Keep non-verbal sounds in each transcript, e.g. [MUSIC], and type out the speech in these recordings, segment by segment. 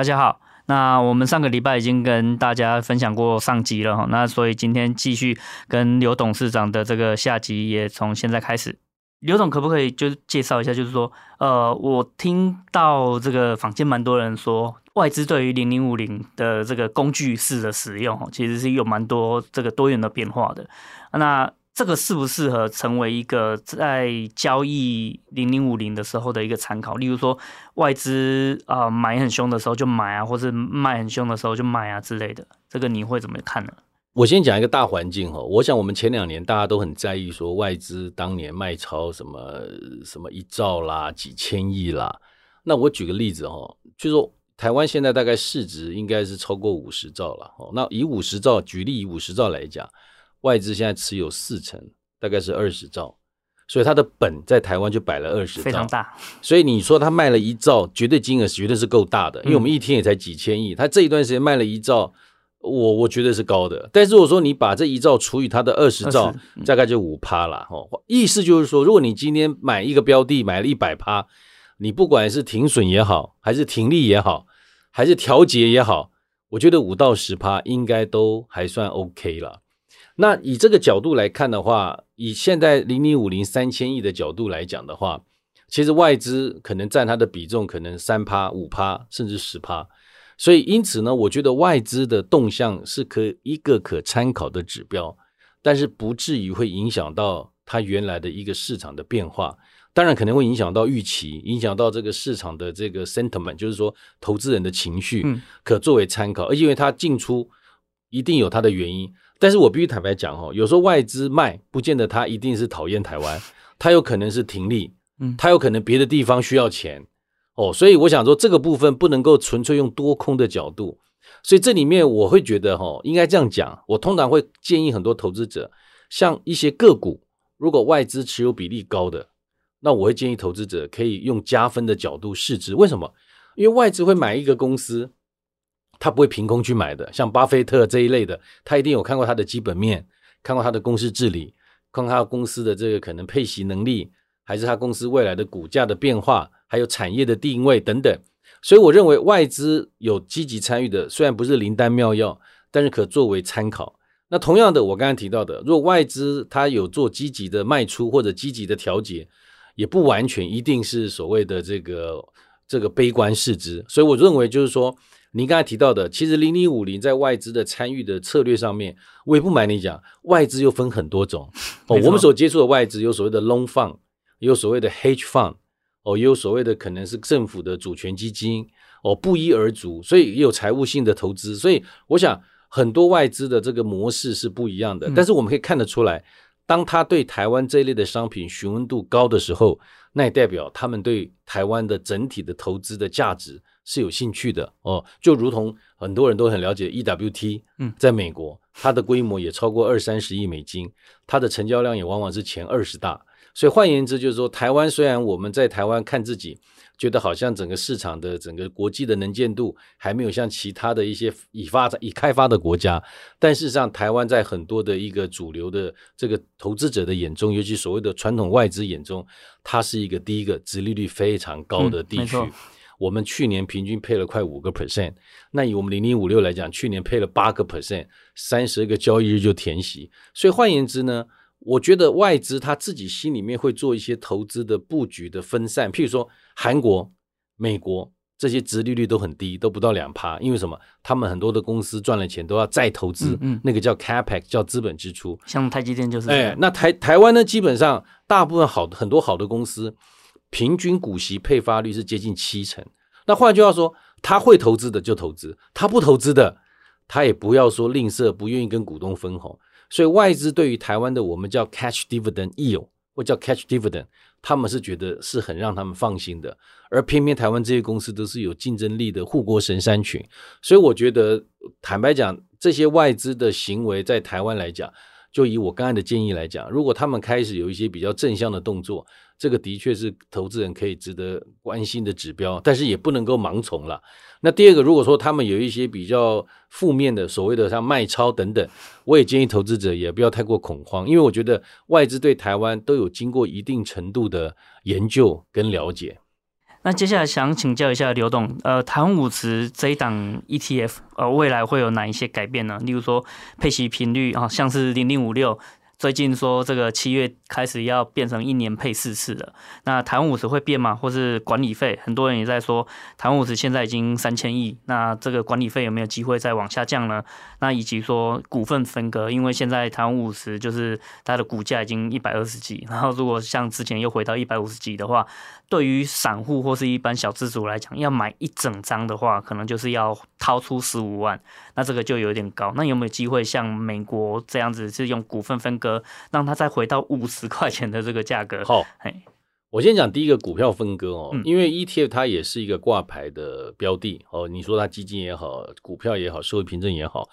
大家好，那我们上个礼拜已经跟大家分享过上集了哈，那所以今天继续跟刘董事长的这个下集也从现在开始。刘总可不可以就介绍一下，就是说，呃，我听到这个坊间蛮多人说，外资对于零零五零的这个工具式的使用，其实是有蛮多这个多元的变化的。那这个适不适合成为一个在交易零零五零的时候的一个参考？例如说，外资啊、呃、买很凶的时候就买啊，或是卖很凶的时候就卖啊之类的，这个你会怎么看呢？我先讲一个大环境哈，我想我们前两年大家都很在意说外资当年卖超什么什么一兆啦、几千亿啦。那我举个例子哈，就是说台湾现在大概市值应该是超过五十兆了。那以五十兆举例，以五十兆来讲。外资现在持有四成，大概是二十兆，所以它的本在台湾就摆了二十兆，非常大。所以你说它卖了一兆，绝对金额绝对是够大的，因为我们一天也才几千亿，它这一段时间卖了一兆，我我觉得是高的。但是如果说你把这一兆除以它的二十兆，大概就五趴了哦。意思就是说，如果你今天买一个标的买了一百趴，你不管是停损也好，还是停利也好，还是调节也好，我觉得五到十趴应该都还算 OK 了。那以这个角度来看的话，以现在零零五零三千亿的角度来讲的话，其实外资可能占它的比重可能三趴、五趴，甚至十趴。所以因此呢，我觉得外资的动向是可一个可参考的指标，但是不至于会影响到它原来的一个市场的变化。当然可能会影响到预期，影响到这个市场的这个 sentiment，就是说投资人的情绪，可作为参考。而因为它进出一定有它的原因。但是我必须坦白讲哦，有时候外资卖，不见得他一定是讨厌台湾，[LAUGHS] 他有可能是停利，嗯，他有可能别的地方需要钱，哦，所以我想说这个部分不能够纯粹用多空的角度，所以这里面我会觉得哈，应该这样讲，我通常会建议很多投资者，像一些个股，如果外资持有比例高的，那我会建议投资者可以用加分的角度视之，为什么？因为外资会买一个公司。他不会凭空去买的，像巴菲特这一类的，他一定有看过他的基本面，看过他的公司治理，看过他公司的这个可能配息能力，还是他公司未来的股价的变化，还有产业的定位等等。所以我认为外资有积极参与的，虽然不是灵丹妙药，但是可作为参考。那同样的，我刚才提到的，如果外资他有做积极的卖出或者积极的调节，也不完全一定是所谓的这个这个悲观视之。所以我认为就是说。您刚才提到的，其实零零五零在外资的参与的策略上面，我也不瞒你讲，外资又分很多种 [LAUGHS] 哦。我们所接触的外资有所谓的 long fund，有所谓的 hedge fund，哦，也有所谓的可能是政府的主权基金，哦，不一而足，所以也有财务性的投资。所以我想很多外资的这个模式是不一样的，但是我们可以看得出来，当他对台湾这一类的商品询问度高的时候，那也代表他们对台湾的整体的投资的价值。是有兴趣的哦，就如同很多人都很了解 EWT，嗯，在美国，它的规模也超过二三十亿美金，它的成交量也往往是前二十大。所以换言之，就是说，台湾虽然我们在台湾看自己，觉得好像整个市场的整个国际的能见度还没有像其他的一些已发展、已开发的国家，但事实上，台湾在很多的一个主流的这个投资者的眼中，尤其所谓的传统外资眼中，它是一个第一个殖利率非常高的地区。嗯我们去年平均配了快五个 percent，那以我们零零五六来讲，去年配了八个 percent，三十个交易日就填息。所以换言之呢，我觉得外资他自己心里面会做一些投资的布局的分散，譬如说韩国、美国这些殖利率都很低，都不到两趴，因为什么？他们很多的公司赚了钱都要再投资，嗯，嗯，那个叫 capex，叫资本支出。像台积电就是，哎，那台台湾呢，基本上大部分好很多好的公司。平均股息配发率是接近七成，那换句话说，他会投资的就投资，他不投资的，他也不要说吝啬，不愿意跟股东分红。所以外资对于台湾的我们叫 cash dividend yield 或叫 cash dividend，他们是觉得是很让他们放心的。而偏偏台湾这些公司都是有竞争力的护国神山群，所以我觉得坦白讲，这些外资的行为在台湾来讲，就以我刚才的建议来讲，如果他们开始有一些比较正向的动作，这个的确是投资人可以值得关心的指标，但是也不能够盲从了。那第二个，如果说他们有一些比较负面的所谓的像卖超等等，我也建议投资者也不要太过恐慌，因为我觉得外资对台湾都有经过一定程度的研究跟了解。那接下来想请教一下刘董，呃，台湾五十这一档 ETF，呃，未来会有哪一些改变呢？例如说配息频率啊，像是零零五六。最近说这个七月开始要变成一年配四次了，那台湾五十会变吗？或是管理费？很多人也在说台湾五十现在已经三千亿，那这个管理费有没有机会再往下降呢？那以及说股份分割，因为现在台湾五十就是它的股价已经一百二十几，然后如果像之前又回到一百五十几的话，对于散户或是一般小资族来讲，要买一整张的话，可能就是要掏出十五万，那这个就有点高。那有没有机会像美国这样子是用股份分割？让它再回到五十块钱的这个价格。好，我先讲第一个股票分割哦，因为 ETF 它也是一个挂牌的标的哦。你说它基金也好，股票也好，社会凭证也好，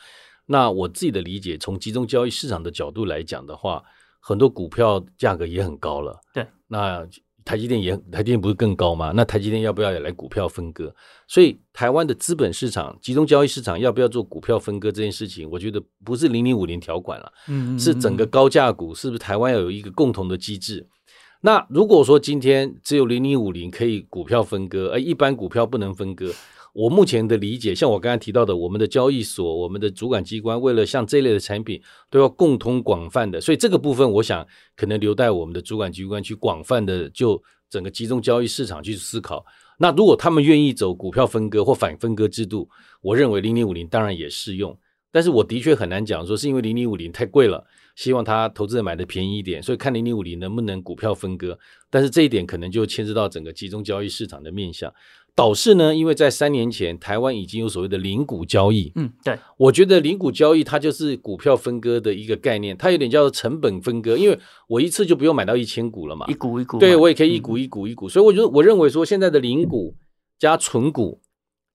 那我自己的理解，从集中交易市场的角度来讲的话，很多股票价格也很高了。对，那。台积电也，台积电不是更高吗？那台积电要不要也来股票分割？所以台湾的资本市场、集中交易市场要不要做股票分割这件事情，我觉得不是零零五零条款了，嗯，是整个高价股是不是台湾要有一个共同的机制？那如果说今天只有零零五零可以股票分割，而一般股票不能分割。我目前的理解，像我刚才提到的，我们的交易所、我们的主管机关，为了像这类的产品，都要共通广泛的，所以这个部分，我想可能留待我们的主管机关去广泛的就整个集中交易市场去思考。那如果他们愿意走股票分割或反分割制度，我认为零零五零当然也适用。但是我的确很难讲说是因为零零五零太贵了，希望他投资人买的便宜一点，所以看零零五零能不能股票分割。但是这一点可能就牵涉到整个集中交易市场的面向。导致呢，因为在三年前，台湾已经有所谓的零股交易。嗯，对，我觉得零股交易它就是股票分割的一个概念，它有点叫做成本分割，因为我一次就不用买到一千股了嘛，一股一股，对，我也可以一股一股一股，嗯、所以我觉得我认为说现在的零股加存股。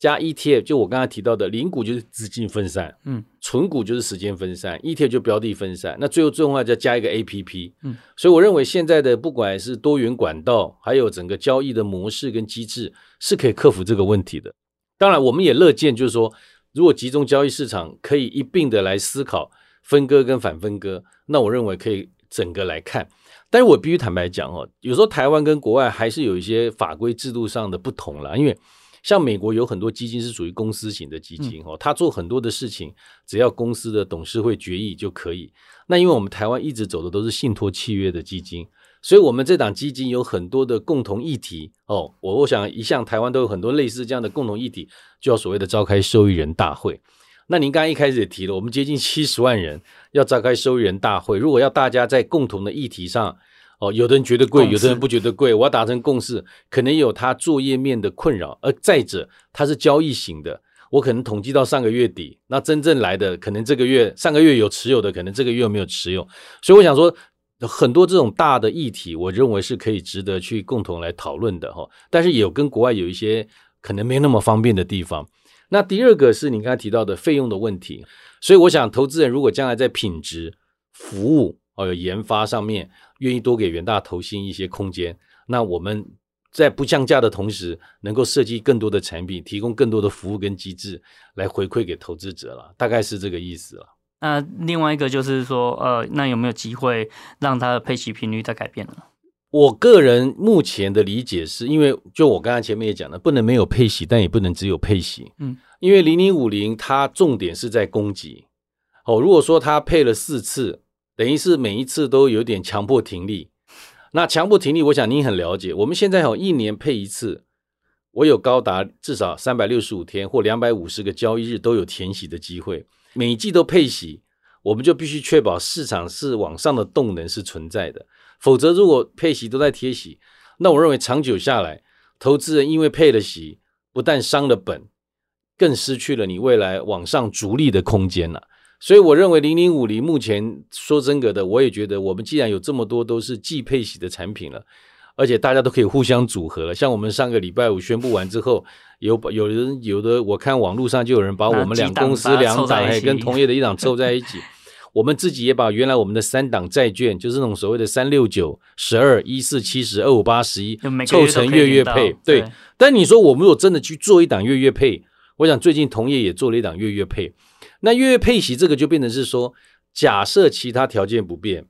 加 ETF，就我刚才提到的，零股就是资金分散，嗯，存股就是时间分散，ETF 就标的分散，那最后最后再加一个 APP，嗯，所以我认为现在的不管是多元管道，还有整个交易的模式跟机制，是可以克服这个问题的。当然，我们也乐见，就是说，如果集中交易市场可以一并的来思考分割跟反分割，那我认为可以整个来看。但是我必须坦白讲哦，有时候台湾跟国外还是有一些法规制度上的不同啦，因为。像美国有很多基金是属于公司型的基金哦，他做很多的事情，只要公司的董事会决议就可以。那因为我们台湾一直走的都是信托契约的基金，所以我们这档基金有很多的共同议题哦。我我想一向台湾都有很多类似这样的共同议题，就要所谓的召开受益人大会。那您刚刚一开始也提了，我们接近七十万人要召开受益人大会，如果要大家在共同的议题上。哦，有的人觉得贵，有的人不觉得贵。我要达成共识，可能有他作业面的困扰。而再者，它是交易型的，我可能统计到上个月底，那真正来的可能这个月、上个月有持有的，可能这个月没有持有。所以我想说，很多这种大的议题，我认为是可以值得去共同来讨论的哈。但是也有跟国外有一些可能没那么方便的地方。那第二个是你刚才提到的费用的问题，所以我想，投资人如果将来在品质、服务。哦，有研发上面愿意多给元大投信一些空间，那我们在不降价的同时，能够设计更多的产品，提供更多的服务跟机制来回馈给投资者了，大概是这个意思了。那另外一个就是说，呃，那有没有机会让它的配息频率再改变呢？我个人目前的理解是因为，就我刚才前面也讲了，不能没有配息，但也不能只有配息。嗯，因为零零五零它重点是在供给。哦，如果说它配了四次。等于是每一次都有点强迫停利，那强迫停利，我想您很了解。我们现在有一年配一次，我有高达至少三百六十五天或两百五十个交易日都有填息的机会，每一季都配息，我们就必须确保市场是往上的动能是存在的。否则，如果配息都在贴息，那我认为长久下来，投资人因为配了息，不但伤了本，更失去了你未来往上逐利的空间了。所以我认为零零五零目前说真格的，我也觉得我们既然有这么多都是季配息的产品了，而且大家都可以互相组合了。像我们上个礼拜五宣布完之后，有有人有的我看网络上就有人把我们两公司两档还跟同业的一档凑在一起。[LAUGHS] 我们自己也把原来我们的三档债券，就是那种所谓的三六九、十二、一四七十、二五八十一，凑成月月配。对，但你说我们如果真的去做一档月月配，我想最近同业也做了一档月月配。那月月配息这个就变成是说，假设其他条件不变，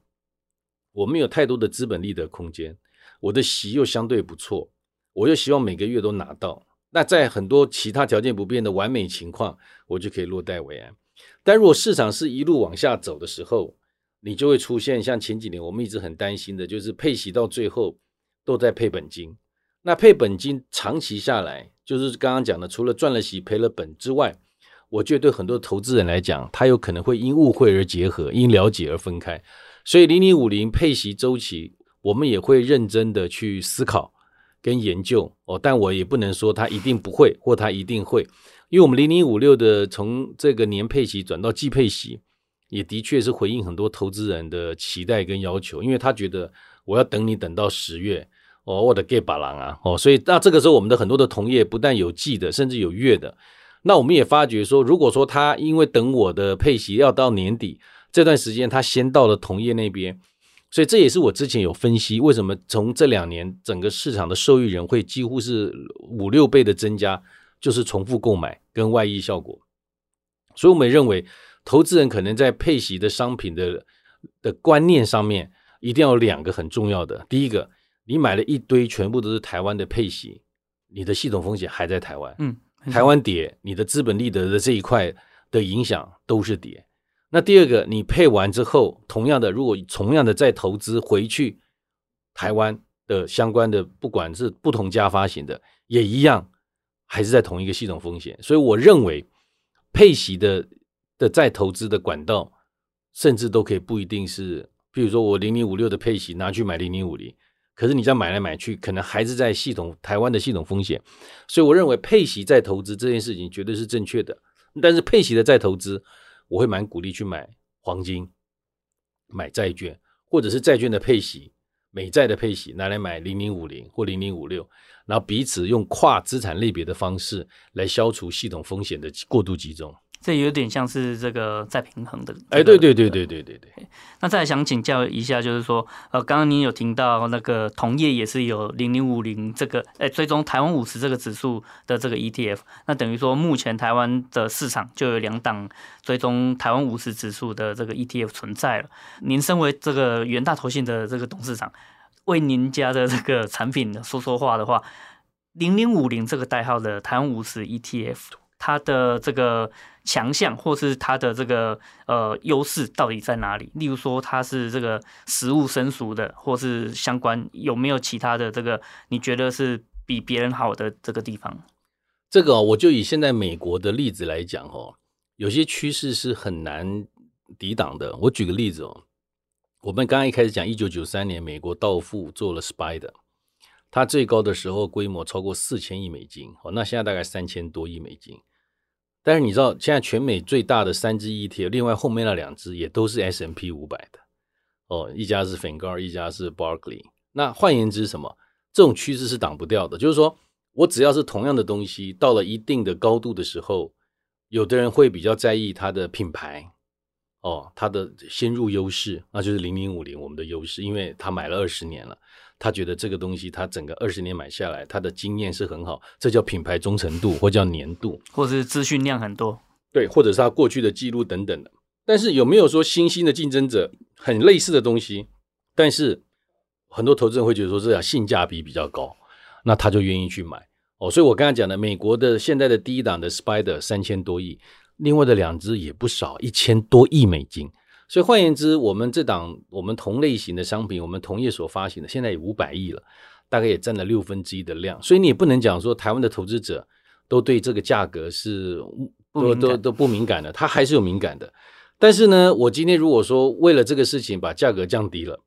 我们有太多的资本利得空间，我的息又相对不错，我又希望每个月都拿到。那在很多其他条件不变的完美情况，我就可以落袋为安。但如果市场是一路往下走的时候，你就会出现像前几年我们一直很担心的，就是配息到最后都在配本金。那配本金长期下来，就是刚刚讲的，除了赚了息赔了本之外，我觉得对很多投资人来讲，他有可能会因误会而结合，因了解而分开。所以零零五零配息周期，我们也会认真的去思考跟研究哦。但我也不能说它一定不会，或它一定会。因为我们零零五六的从这个年配息转到季配息，也的确是回应很多投资人的期待跟要求。因为他觉得我要等你等到十月哦，我的 get 把郎啊哦，所以那这个时候我们的很多的同业不但有季的，甚至有月的。那我们也发觉说，如果说他因为等我的配息要到年底这段时间，他先到了同业那边，所以这也是我之前有分析为什么从这两年整个市场的受益人会几乎是五六倍的增加。就是重复购买跟外溢效果，所以我们认为，投资人可能在配息的商品的的观念上面，一定要有两个很重要的。第一个，你买了一堆全部都是台湾的配息，你的系统风险还在台湾，嗯，台湾跌，你的资本利得的这一块的影响都是跌。那第二个，你配完之后，同样的，如果同样的再投资回去台湾的相关的，不管是不同家发行的，也一样。还是在同一个系统风险，所以我认为配息的的再投资的管道，甚至都可以不一定是，比如说我零零五六的配息拿去买零零五零，可是你这样买来买去，可能还是在系统台湾的系统风险，所以我认为配息再投资这件事情绝对是正确的。但是配息的再投资，我会蛮鼓励去买黄金、买债券，或者是债券的配息。美债的配息拿来买零零五零或零零五六，然后彼此用跨资产类别的方式来消除系统风险的过度集中。这有点像是这个在平衡的，哎，对对对对对对对。那再想请教一下，就是说，呃，刚刚您有听到那个同业也是有零零五零这个，哎，追踪台湾五十这个指数的这个 ETF，那等于说目前台湾的市场就有两档追踪台湾五十指数的这个 ETF 存在了。您身为这个元大投信的这个董事长，为您家的这个产品说说话的话，零零五零这个代号的台湾五十 ETF，它的这个。强项或是它的这个呃优势到底在哪里？例如说它是这个食物生熟的，或是相关有没有其他的这个你觉得是比别人好的这个地方？这个我就以现在美国的例子来讲哦，有些趋势是很难抵挡的。我举个例子哦，我们刚刚一开始讲一九九三年美国道富做了 Spider，它最高的时候规模超过四千亿美金哦，那现在大概三千多亿美金。但是你知道，现在全美最大的三只 ETF，另外后面那两只也都是 S&P 五百的哦，一家是 Finger，一家是 Barclay。那换言之，什么？这种趋势是挡不掉的。就是说我只要是同样的东西，到了一定的高度的时候，有的人会比较在意它的品牌哦，他的先入优势，那就是零零五零我们的优势，因为他买了二十年了。他觉得这个东西，他整个二十年买下来，他的经验是很好，这叫品牌忠诚度，或叫年度，或是资讯量很多，对，或者是他过去的记录等等的。但是有没有说新兴的竞争者很类似的东西？但是很多投资人会觉得说，这样性价比比较高，那他就愿意去买哦。所以我刚才讲的，美国的现在的第一档的 Spider 三千多亿，另外的两只也不少，一千多亿美金。所以换言之，我们这档我们同类型的商品，我们同业所发行的，现在也五百亿了，大概也占了六分之一的量。所以你也不能讲说台湾的投资者都对这个价格是都都都不敏感的，他还是有敏感的。但是呢，我今天如果说为了这个事情把价格降低了，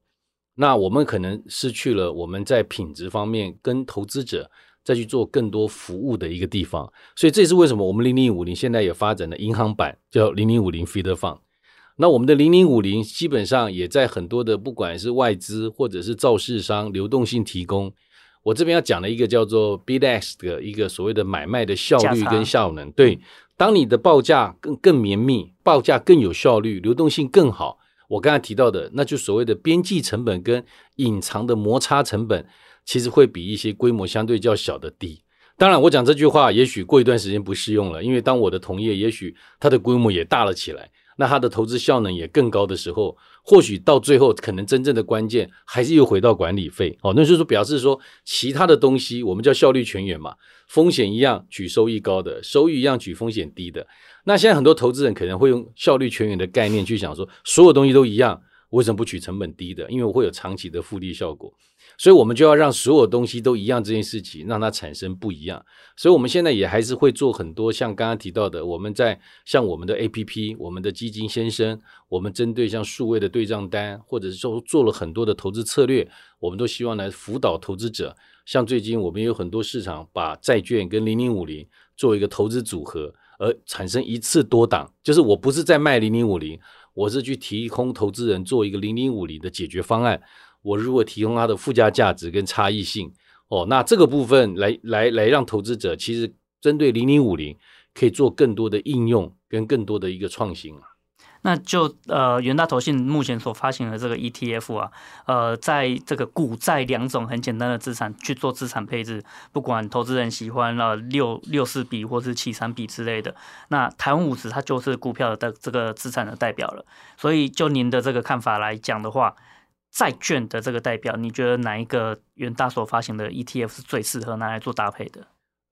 那我们可能失去了我们在品质方面跟投资者再去做更多服务的一个地方。所以这也是为什么我们零零五零现在也发展了银行版，叫零零五零 Feeder Fund。那我们的零零五零基本上也在很多的不管是外资或者是造市商流动性提供。我这边要讲的一个叫做 Bid-Ask 的一个所谓的买卖的效率跟效能。对，当你的报价更更绵密，报价更有效率，流动性更好。我刚才提到的，那就所谓的边际成本跟隐藏的摩擦成本，其实会比一些规模相对较小的低。当然，我讲这句话，也许过一段时间不适用了，因为当我的同业也许它的规模也大了起来。那它的投资效能也更高的时候，或许到最后可能真正的关键还是又回到管理费哦。那就是说表示说，其他的东西我们叫效率全员嘛，风险一样取收益高的，收益一样取风险低的。那现在很多投资人可能会用效率全员的概念去想说，所有东西都一样，为什么不取成本低的？因为我会有长期的复利效果。所以，我们就要让所有东西都一样，这件事情让它产生不一样。所以，我们现在也还是会做很多像刚刚提到的，我们在像我们的 APP、我们的基金先生，我们针对像数位的对账单，或者是说做了很多的投资策略，我们都希望来辅导投资者。像最近我们有很多市场把债券跟零零五零做一个投资组合，而产生一次多档，就是我不是在卖零零五零，我是去提供投资人做一个零零五零的解决方案。我如果提供它的附加价值跟差异性哦，那这个部分来来来让投资者其实针对零零五零可以做更多的应用跟更多的一个创新啊。那就呃元大投信目前所发行的这个 ETF 啊，呃，在这个股债两种很简单的资产去做资产配置，不管投资人喜欢呃六六四比或是七三比之类的，那台湾五十它就是股票的这个资产的代表了。所以就您的这个看法来讲的话。债券的这个代表，你觉得哪一个元大所发行的 ETF 是最适合拿来做搭配的？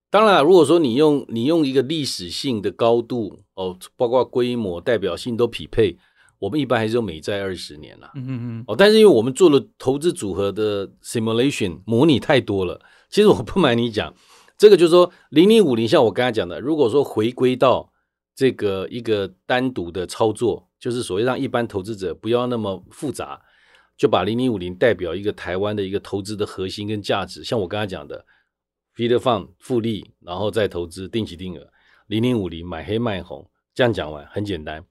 当然，如果说你用你用一个历史性的高度哦，包括规模、代表性都匹配，我们一般还是用美债二十年了。嗯嗯嗯。哦，但是因为我们做了投资组合的 simulation 模拟太多了，其实我不瞒你讲，这个就是说零零五零，像我刚才讲的，如果说回归到这个一个单独的操作，就是所谓让一般投资者不要那么复杂。就把零零五零代表一个台湾的一个投资的核心跟价值，像我刚才讲的，fed fund 复利，然后再投资定期定额，零零五零买黑卖红，这样讲完很简单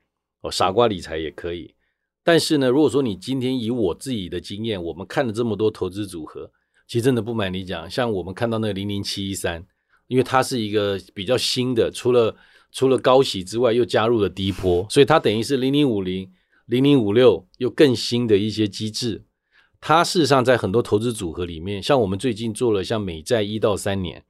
哦，傻瓜理财也可以。但是呢，如果说你今天以我自己的经验，我们看了这么多投资组合，其实真的不瞒你讲，像我们看到那个零零七一三，因为它是一个比较新的，除了除了高息之外，又加入了低波，所以它等于是零零五零。零零五六又更新的一些机制，它事实上在很多投资组合里面，像我们最近做了像美债一到三年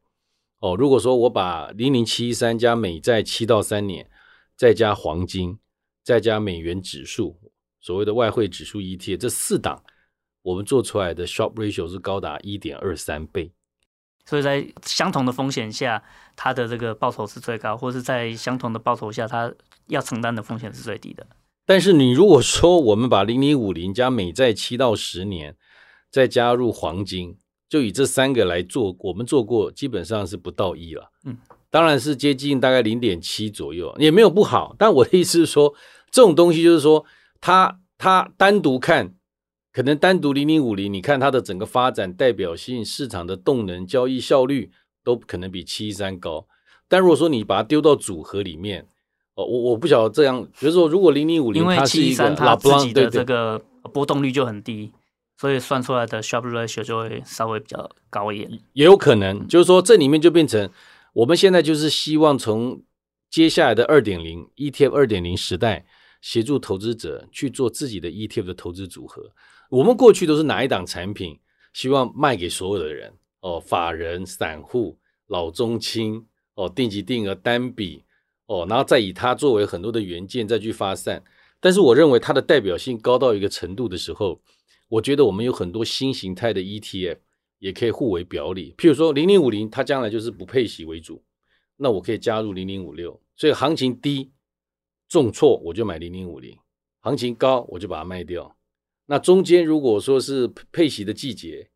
哦，如果说我把零零七一三加美债七到三年，再加黄金，再加美元指数，所谓的外汇指数 ETF 这四档，我们做出来的 Sharpe ratio 是高达一点二三倍，所以在相同的风险下，它的这个报酬是最高，或是在相同的报酬下，它要承担的风险是最低的。但是你如果说我们把零零五零加美债七到十年，再加入黄金，就以这三个来做，我们做过基本上是不到一了。嗯，当然是接近大概零点七左右，也没有不好。但我的意思是说，这种东西就是说，它它单独看，可能单独零零五零，你看它的整个发展代表性、市场的动能、交易效率都可能比七一三高。但如果说你把它丢到组合里面，哦，我我不晓得这样，比如说，如果零零五零，它是一个拉布朗的这个波动率就很低，所以算出来的 Sharpe ratio 就会稍微比较高一点。也有可能，就是说这里面就变成我们现在就是希望从接下来的二点零 ETF 二点零时代，协助投资者去做自己的 ETF 的投资组合。我们过去都是哪一档产品，希望卖给所有的人哦，法人、散户、老中青哦，定级定额单笔。哦，然后再以它作为很多的元件再去发散，但是我认为它的代表性高到一个程度的时候，我觉得我们有很多新形态的 ETF 也可以互为表里。譬如说零零五零，它将来就是不配息为主，那我可以加入零零五六，所以行情低重挫我就买零零五零，行情高我就把它卖掉。那中间如果说是配息的季节，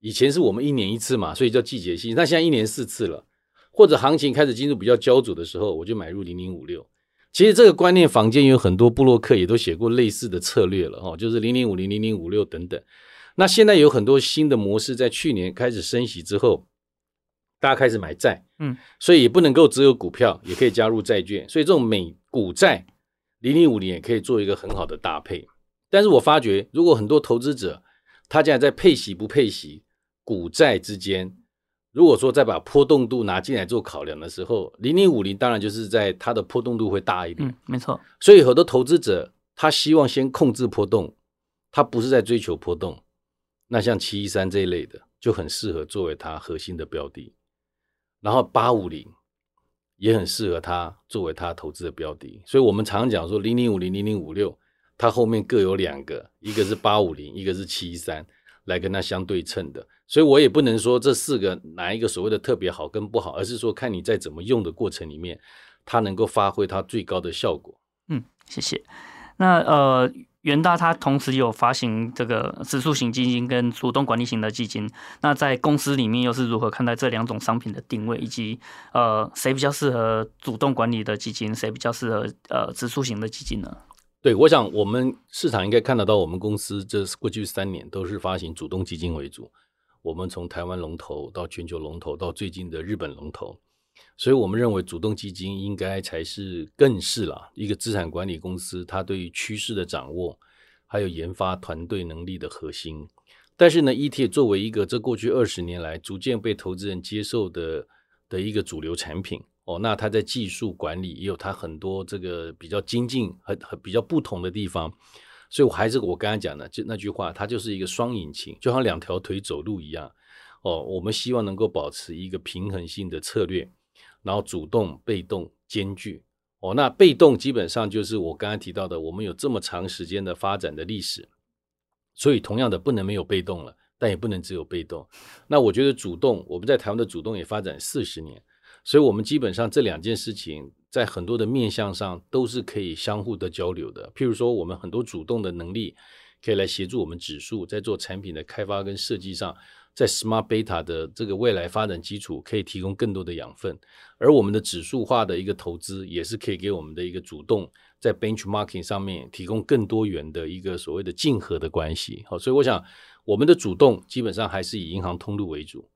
以前是我们一年一次嘛，所以叫季节性，那现在一年四次了。或者行情开始进入比较焦灼的时候，我就买入零零五六。其实这个观念，坊间有很多布洛克也都写过类似的策略了哈，就是零零五零、零零五六等等。那现在有很多新的模式，在去年开始升息之后，大家开始买债，嗯，所以也不能够只有股票，也可以加入债券。所以这种美股债零零五零也可以做一个很好的搭配。但是我发觉，如果很多投资者他现在在配息不配息、股债之间，如果说再把波动度拿进来做考量的时候，零零五零当然就是在它的波动度会大一点。嗯，没错。所以很多投资者他希望先控制波动，他不是在追求波动。那像七一三这一类的就很适合作为它核心的标的，然后八五零也很适合它作为它投资的标的。所以我们常常讲说零零五零、零零五六，它后面各有两个，一个是八五零，一个是七一三，来跟它相对称的。所以我也不能说这四个哪一个所谓的特别好跟不好，而是说看你在怎么用的过程里面，它能够发挥它最高的效果。嗯，谢谢。那呃。元大它同时有发行这个指数型基金跟主动管理型的基金，那在公司里面又是如何看待这两种商品的定位，以及呃谁比较适合主动管理的基金，谁比较适合呃指数型的基金呢？对，我想我们市场应该看得到，我们公司这过去三年都是发行主动基金为主，我们从台湾龙头到全球龙头到最近的日本龙头。所以我们认为，主动基金应该才是更是了一个资产管理公司，它对于趋势的掌握，还有研发团队能力的核心。但是呢，ET 作为一个这过去二十年来逐渐被投资人接受的的一个主流产品哦，那它在技术管理也有它很多这个比较精进和和比较不同的地方。所以我还是我刚才讲的就那句话，它就是一个双引擎，就像两条腿走路一样哦。我们希望能够保持一个平衡性的策略。然后主动、被动兼具哦，那被动基本上就是我刚才提到的，我们有这么长时间的发展的历史，所以同样的不能没有被动了，但也不能只有被动。那我觉得主动，我们在台湾的主动也发展四十年，所以我们基本上这两件事情在很多的面向上都是可以相互的交流的。譬如说，我们很多主动的能力可以来协助我们指数在做产品的开发跟设计上。在 Smart Beta 的这个未来发展基础，可以提供更多的养分，而我们的指数化的一个投资，也是可以给我们的一个主动在 Benchmarking 上面提供更多元的一个所谓的竞合的关系。好，所以我想我们的主动基本上还是以银行通路为主，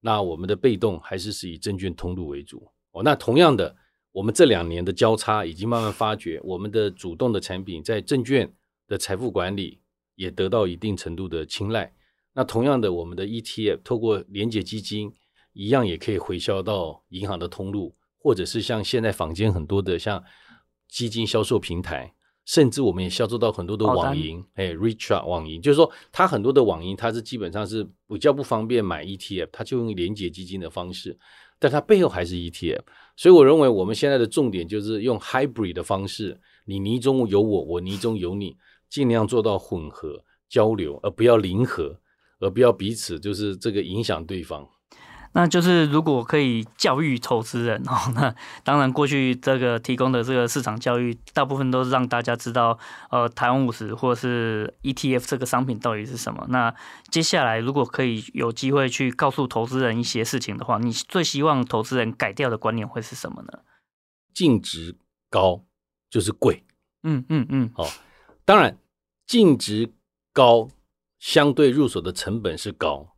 那我们的被动还是是以证券通路为主。哦，那同样的，我们这两年的交叉已经慢慢发觉，我们的主动的产品在证券的财富管理也得到一定程度的青睐。那同样的，我们的 ETF 透过连结基金一样，也可以回销到银行的通路，或者是像现在坊间很多的像基金销售平台，甚至我们也销售到很多的网银，哎，Richard 网银，就是说它很多的网银，它是基本上是比较不方便买 ETF，它就用连接基金的方式，但它背后还是 ETF，所以我认为我们现在的重点就是用 Hybrid 的方式，你泥中有我，我泥中有你，尽量做到混合交流，而不要零和。而不要彼此就是这个影响对方，那就是如果可以教育投资人哦，[LAUGHS] 那当然过去这个提供的这个市场教育，大部分都是让大家知道，呃，台湾五十或是 ETF 这个商品到底是什么。那接下来如果可以有机会去告诉投资人一些事情的话，你最希望投资人改掉的观念会是什么呢？净值高就是贵，嗯嗯嗯，好，当然净值高。相对入手的成本是高，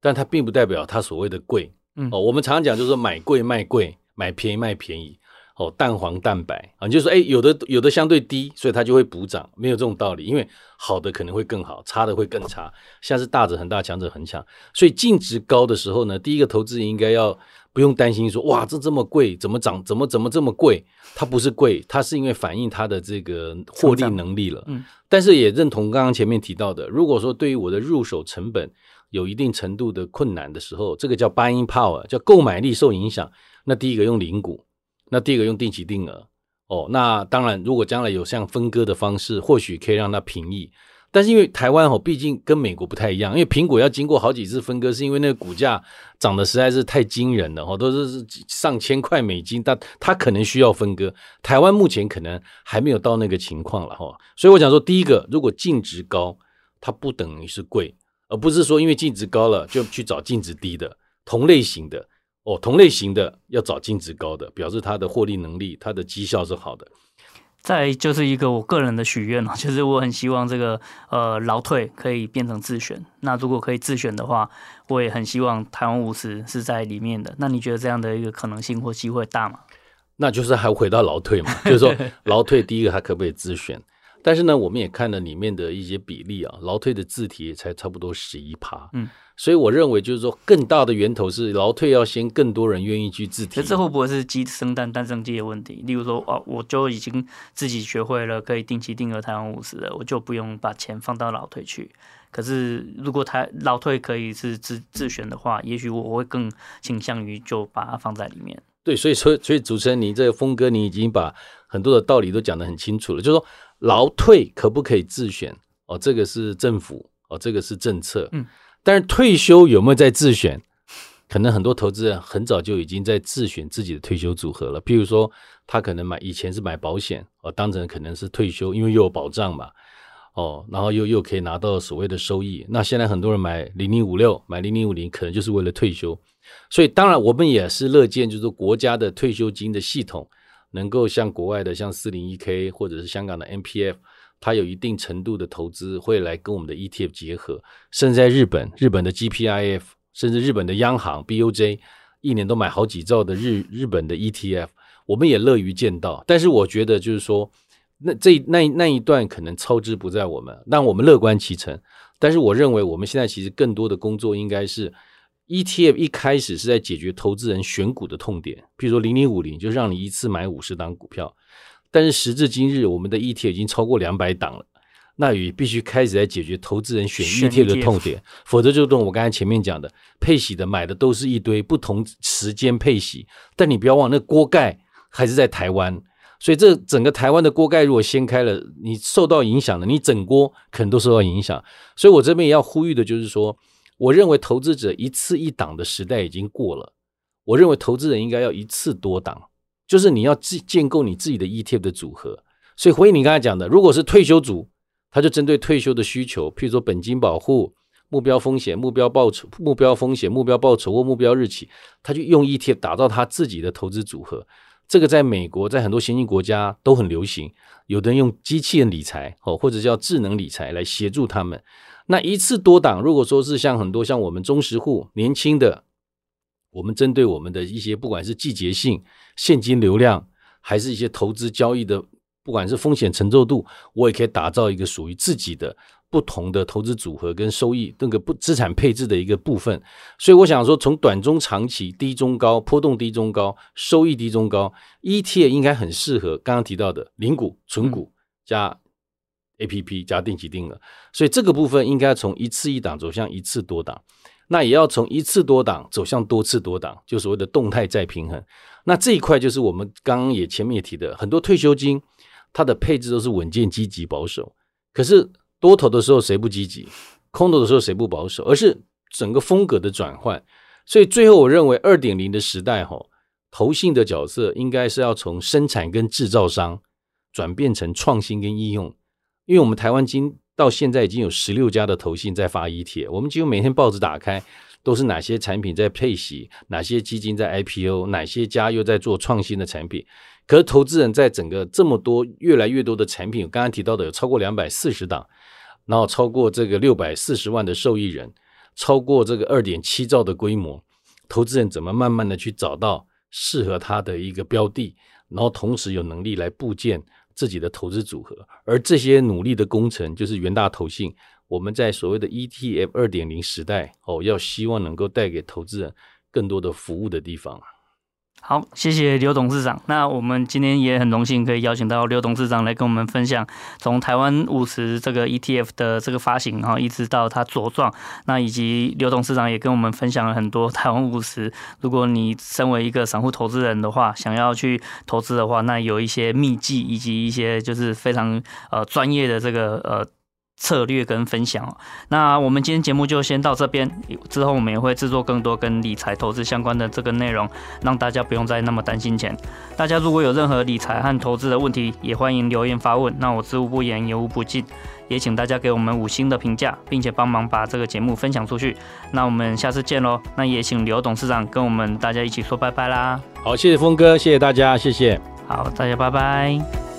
但它并不代表它所谓的贵。嗯，哦，我们常常讲就是说买贵卖贵，买便宜卖便宜。哦，蛋黄蛋白啊，就是说，哎，有的有的相对低，所以它就会补涨，没有这种道理。因为好的可能会更好，差的会更差。像是大者很大，强者很强。所以净值高的时候呢，第一个投资人应该要不用担心说，哇，这这么贵，怎么涨？怎么怎么这么贵？它不是贵，它是因为反映它的这个获利能力了。嗯，但是也认同刚刚前面提到的，如果说对于我的入手成本有一定程度的困难的时候，这个叫 buying power，叫购买力受影响。那第一个用零股。那第二个用定期定额哦，那当然，如果将来有像分割的方式，或许可以让它平抑。但是因为台湾哦，毕竟跟美国不太一样，因为苹果要经过好几次分割，是因为那个股价涨得实在是太惊人了哦，都是上千块美金，但它可能需要分割。台湾目前可能还没有到那个情况了哈，所以我想说，第一个，如果净值高，它不等于是贵，而不是说因为净值高了就去找净值低的同类型的。哦，同类型的要找净值高的，表示它的获利能力、它的绩效是好的。再就是一个我个人的许愿了，[LAUGHS] 就是我很希望这个呃劳退可以变成自选。那如果可以自选的话，我也很希望台湾五十是在里面的。那你觉得这样的一个可能性或机会大吗？那就是还回到劳退嘛，[LAUGHS] 就是说 [LAUGHS] 劳退第一个它可不可以自选？但是呢，我们也看了里面的一些比例啊，劳退的字体也才差不多十一趴，嗯，所以我认为就是说，更大的源头是劳退要先更多人愿意去自提。这会不会是鸡生蛋蛋生鸡的问题？例如说，哦，我就已经自己学会了可以定期定额台湾五十了，我就不用把钱放到劳退去。可是如果他劳退可以是自自选的话，也许我会更倾向于就把它放在里面。对，所以说，所以主持人，你这个峰哥，你已经把很多的道理都讲得很清楚了，就是说。劳退可不可以自选？哦，这个是政府哦，这个是政策。嗯，但是退休有没有在自选？可能很多投资人很早就已经在自选自己的退休组合了。譬如说，他可能买以前是买保险哦，当成可能是退休，因为又有保障嘛。哦，然后又又可以拿到所谓的收益。那现在很多人买零零五六，买零零五零，可能就是为了退休。所以，当然我们也是乐见，就是国家的退休金的系统。能够像国外的像四零一 K 或者是香港的 MPF，它有一定程度的投资会来跟我们的 ETF 结合，甚至在日本，日本的 GPIF，甚至日本的央行 BOJ，一年都买好几兆的日日本的 ETF，我们也乐于见到。但是我觉得就是说，那这那那一段可能操之不在我们，但我们乐观其成。但是我认为我们现在其实更多的工作应该是。ETF 一开始是在解决投资人选股的痛点，比如说零零五零，就让你一次买五十档股票。但是时至今日，我们的 ETF 已经超过两百档了，那也必须开始在解决投资人选 ETF 的痛点，否则就跟我刚才前面讲的配息的买的都是一堆不同时间配息，但你不要忘，那锅盖还是在台湾，所以这整个台湾的锅盖如果掀开了，你受到影响了，你整锅可能都受到影响。所以我这边也要呼吁的就是说。我认为投资者一次一档的时代已经过了。我认为投资人应该要一次多档，就是你要自建构你自己的 ETF 的组合。所以回应你刚才讲的，如果是退休族，他就针对退休的需求，譬如说本金保护、目标风险、目标报酬、目标风险、目标报酬或目标日期，他就用 ETF 打造他自己的投资组合。这个在美国，在很多先进国家都很流行。有的人用机器人理财，哦，或者叫智能理财来协助他们。那一次多档，如果说是像很多像我们中实户年轻的，我们针对我们的一些不管是季节性现金流量，还是一些投资交易的，不管是风险承受度，我也可以打造一个属于自己的不同的投资组合跟收益那个不资产配置的一个部分。所以我想说，从短中长期低中高波动低中高收益低中高，ETF 应该很适合刚刚提到的零股纯股加。A P P 加定期定额，所以这个部分应该从一次一档走向一次多档，那也要从一次多档走向多次多档，就所谓的动态再平衡。那这一块就是我们刚刚也前面也提的，很多退休金它的配置都是稳健、积极、保守。可是多头的时候谁不积极？空头的时候谁不保守？而是整个风格的转换。所以最后我认为二点零的时代，哈，投信的角色应该是要从生产跟制造商转变成创新跟应用。因为我们台湾今到现在已经有十六家的投信在发 ET，我们几乎每天报纸打开都是哪些产品在配息，哪些基金在 IPO，哪些家又在做创新的产品。可是投资人在整个这么多越来越多的产品，我刚刚提到的有超过两百四十档，然后超过这个六百四十万的受益人，超过这个二点七兆的规模，投资人怎么慢慢的去找到适合他的一个标的，然后同时有能力来布建。自己的投资组合，而这些努力的工程，就是元大投信。我们在所谓的 ETF 二点零时代，哦，要希望能够带给投资人更多的服务的地方。好，谢谢刘董事长。那我们今天也很荣幸可以邀请到刘董事长来跟我们分享，从台湾五十这个 ETF 的这个发行，然后一直到它茁壮，那以及刘董事长也跟我们分享了很多台湾五十。如果你身为一个散户投资人的话，想要去投资的话，那有一些秘籍以及一些就是非常呃专业的这个呃。策略跟分享，那我们今天节目就先到这边，之后我们也会制作更多跟理财投资相关的这个内容，让大家不用再那么担心钱。大家如果有任何理财和投资的问题，也欢迎留言发问。那我知无不言，言无不尽，也请大家给我们五星的评价，并且帮忙把这个节目分享出去。那我们下次见喽。那也请刘董事长跟我们大家一起说拜拜啦。好，谢谢峰哥，谢谢大家，谢谢。好，大家拜拜。